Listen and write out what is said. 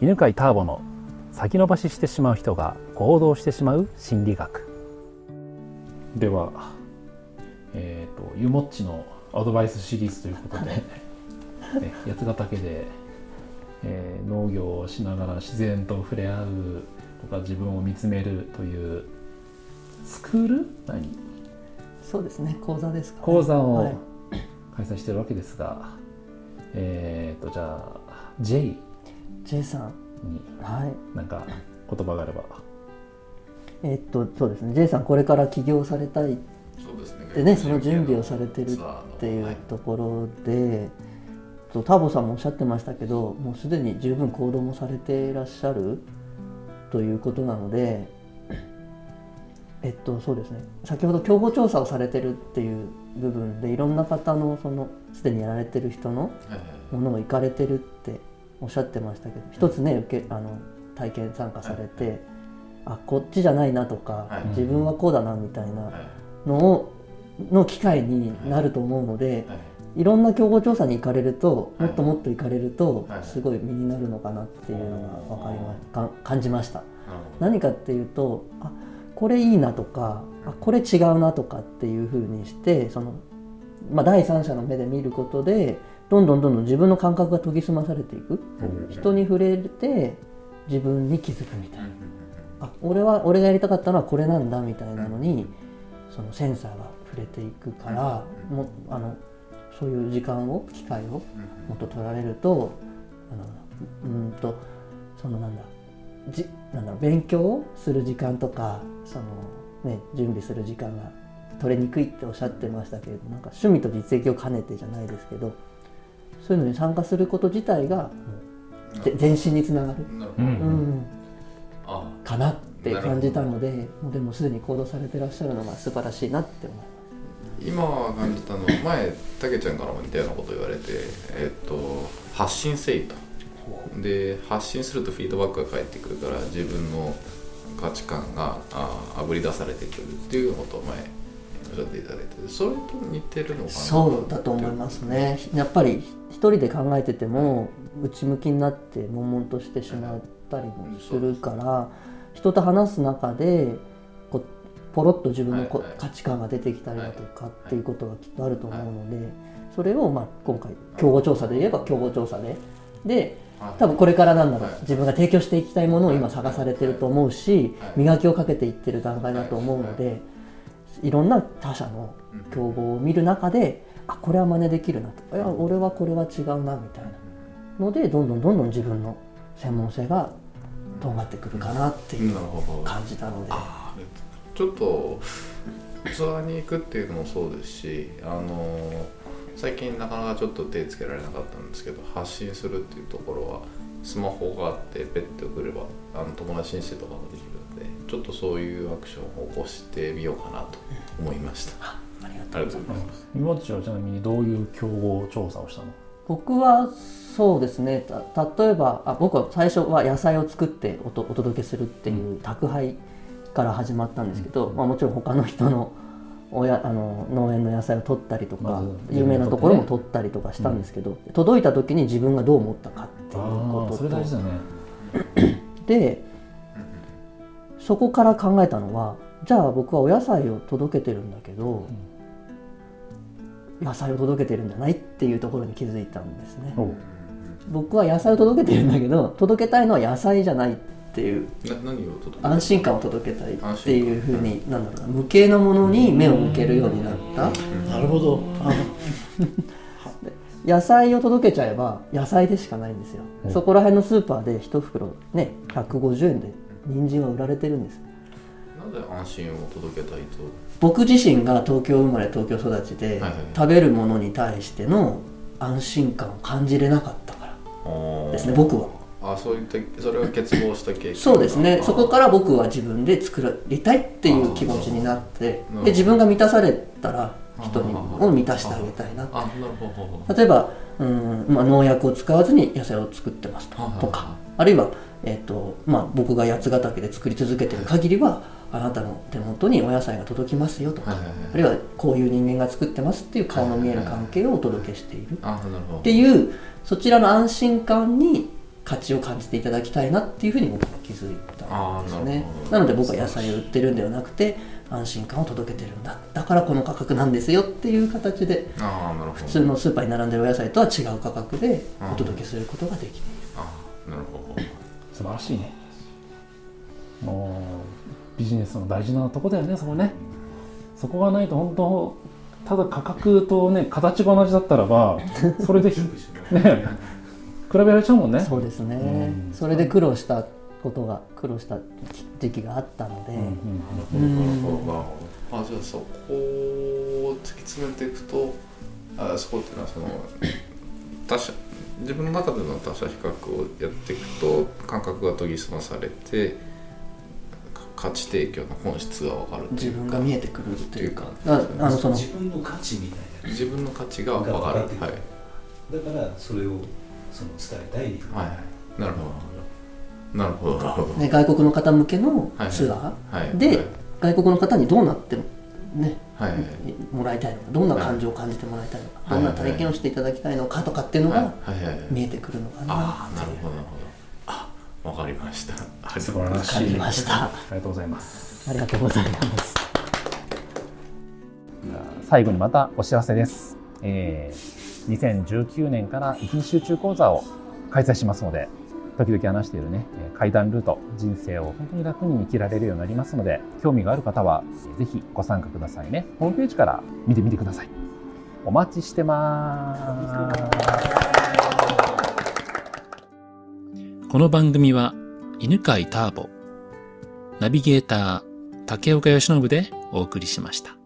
犬飼ターボの先延ばししてしまう人が行動してしまう心理学。では、えーと、ゆもっちのアドバイスシリーズということで、ね、八ヶ岳で、えー、農業をしながら自然と触れ合うとか自分を見つめるというスクール？何？そうですね講座ですか、ね、講座を開催してるわけですが、はい、えっ、ー、とじゃあ J J さんになんか言葉があれば、えっとそうですね。J さんこれから起業されたい。でね。その準備をされてるっていうところで、はい、ターボさんもおっしゃってましたけどもうすでに十分行動もされていらっしゃるということなのでえっとそうですね。先ほど競合調査をされてるっていう部分でいろんな方のそのすでにやられてる人のものを行かれてるっておっしゃってましたけど一つね受けあの体験参加されて、はい、あこっちじゃないなとか、はい、自分はこうだなみたいなのをの機会になると思うので、い。ろんな競合調査に行かれるともっともっと行かれるとすごい身になるのかなっていうのが分かりまか感じました。何かっていうとあこれいいなとかあこれ違うなとかっていうふうにしてその、まあ、第三者の目で見ることでどんどんどんどん自分の感覚が研ぎ澄まされていく、人に触れて自分に気づくみたいな、あ俺は俺がやりたかったのはこれなんだみたいなのに、そのセンサーが触れていくから、もあのそういう時間を機会をもっと取られるとあのうんとそのなんだじなんだろう勉強する時間とかその、ね、準備する時間が取れにくいっておっしゃってましたけれどなんか趣味と実益を兼ねてじゃないですけどそういうのに参加すること自体が前進につながる、うん、かなって感じたのでもうでもすでに行動されてらっしゃるのが素晴らしいなって思います。今感じたの前たけちゃんからも似たようなこと言われて、えっと、発信せいとで発信するとフィードバックが返ってくるから自分の価値観があぶり出されてくるっていう。ことを前おっしゃっていただいてそれと似てるのかな。そうだと思いますね。やっぱり一人で考えてても内向きになって悶々としてしまったりもするから、人と話す中でこうポロッと自分のこ、価値観が出てきたりだとかっていうことがきっとあると思うので、それをまあ今回競合調査で言えば競合調査で。で多分これからなんだろう、自分が提供していきたいものを今探されてると思うし、磨きをかけていってる段階だと思うので、いろんな他社の競合を見る中で、あこれは真似できるなと。いや俺はこれは違うなみたいなのでどんどんどんどん自分の専門性がとんがってくるかなっていう感じたので。ちょっとツアーに行くっていうのもそうですしあの最近なかなかちょっと手つけられなかったんですけど発信するっていうところはスマホがあってペッて送ればあの友達申請とかもできるのでちょっとそういうアクションを起こしてみようかなと思いました、うん、ありがとうございます。今地はちなみにどういう競合調査をしたの？僕はそうですね。例えばあ僕は最初は野菜を作ってお届けするっていう宅配から始まったんですけど、まあ、もちろん他の人のおやあの農園の野菜を取ったりとか、有名なところも取ったりとかしたんですけど、届いた時に自分がどう思ったかっていうことと。それ大事だね。でそこから考えたのはじゃあ僕はお野菜を届けてるんだけど、野菜を届けてるんじゃないっていうところに気づいたんですね。僕は野菜を届けてるんだけど届けたいのは野菜じゃないっていう安心感を届けたいっていうふうになんだろうな無形のものに目を向けるようになった、なるほど野菜を届けちゃえば野菜でしかないんですよ、そこら辺のスーパーで1袋ね150円で人参は売られてるんですなんで安心を届けたいと？僕自身が東京生まれ東京育ちで、はいはい、食べるものに対しての安心感を感じれなかったから。ですね僕は。あそういったそれが欠乏した経験そうですね。そこから僕は自分で作りたいっていう気持ちになってで自分が満たされたら人にを満たしてあげたいな例えばうん、まあ、農薬を使わずに野菜を作ってますととかあるいは、えーとまあ、僕が八ヶ岳で作り続けてる限りはあなたの手元にお野菜が届きますよとか、あるいはこういう人間が作ってますっていう顔の見える関係をお届けしている。っていうそちらの安心感に価値を感じていただきたいなっていうふうに僕は気づいたんですね。なので僕は野菜を売ってるんではなくて安心感を届けてるんだ。だからこの価格なんですよっていう形で普通のスーパーに並んでるお野菜とは違う価格でお届けすることができているなるほど。素晴らしいね。もうビジネスの大事なとこだよねそこね。そこがないと本当ただ価格とね形が同じだったらばそれで ね比べられちゃうもんね。そうですね、うん、それで苦労したことが苦労した時期があったので、うん、あじゃあそこを突き詰めていくとあそこっていうのはその他者自分の中での他者比較をやっていくと感覚が研ぎ澄まされて価値提供の本質が分かる自分が見えてくるっていうか。あのその。自分の価値みたいな。自分の価値が分かる。はい、だからそれをその伝えたい。はいなるほど。なるほど。ね、外国の方向けのツアーで、外国の方にどうなってもね、はいもらいたいのかどんな感情を感じてもらいたいのか、どんな体験をしていただきたいのかとかっていうのが見えてくるのかな。あなるほどなるほど。あわかりました。素晴らしい。ました。ありがとうございます。ありがとうございます。最後にまたお知らせです、えー、2019年から一日集中講座を開催しますので時々話しているね階段ルート人生を本当に楽に生きられるようになりますので興味がある方はぜひご参加くださいね。ホームページから見てみてください。お待ちしてます。この番組は犬飼ターボナビゲーター竹岡由伸でお送りしました。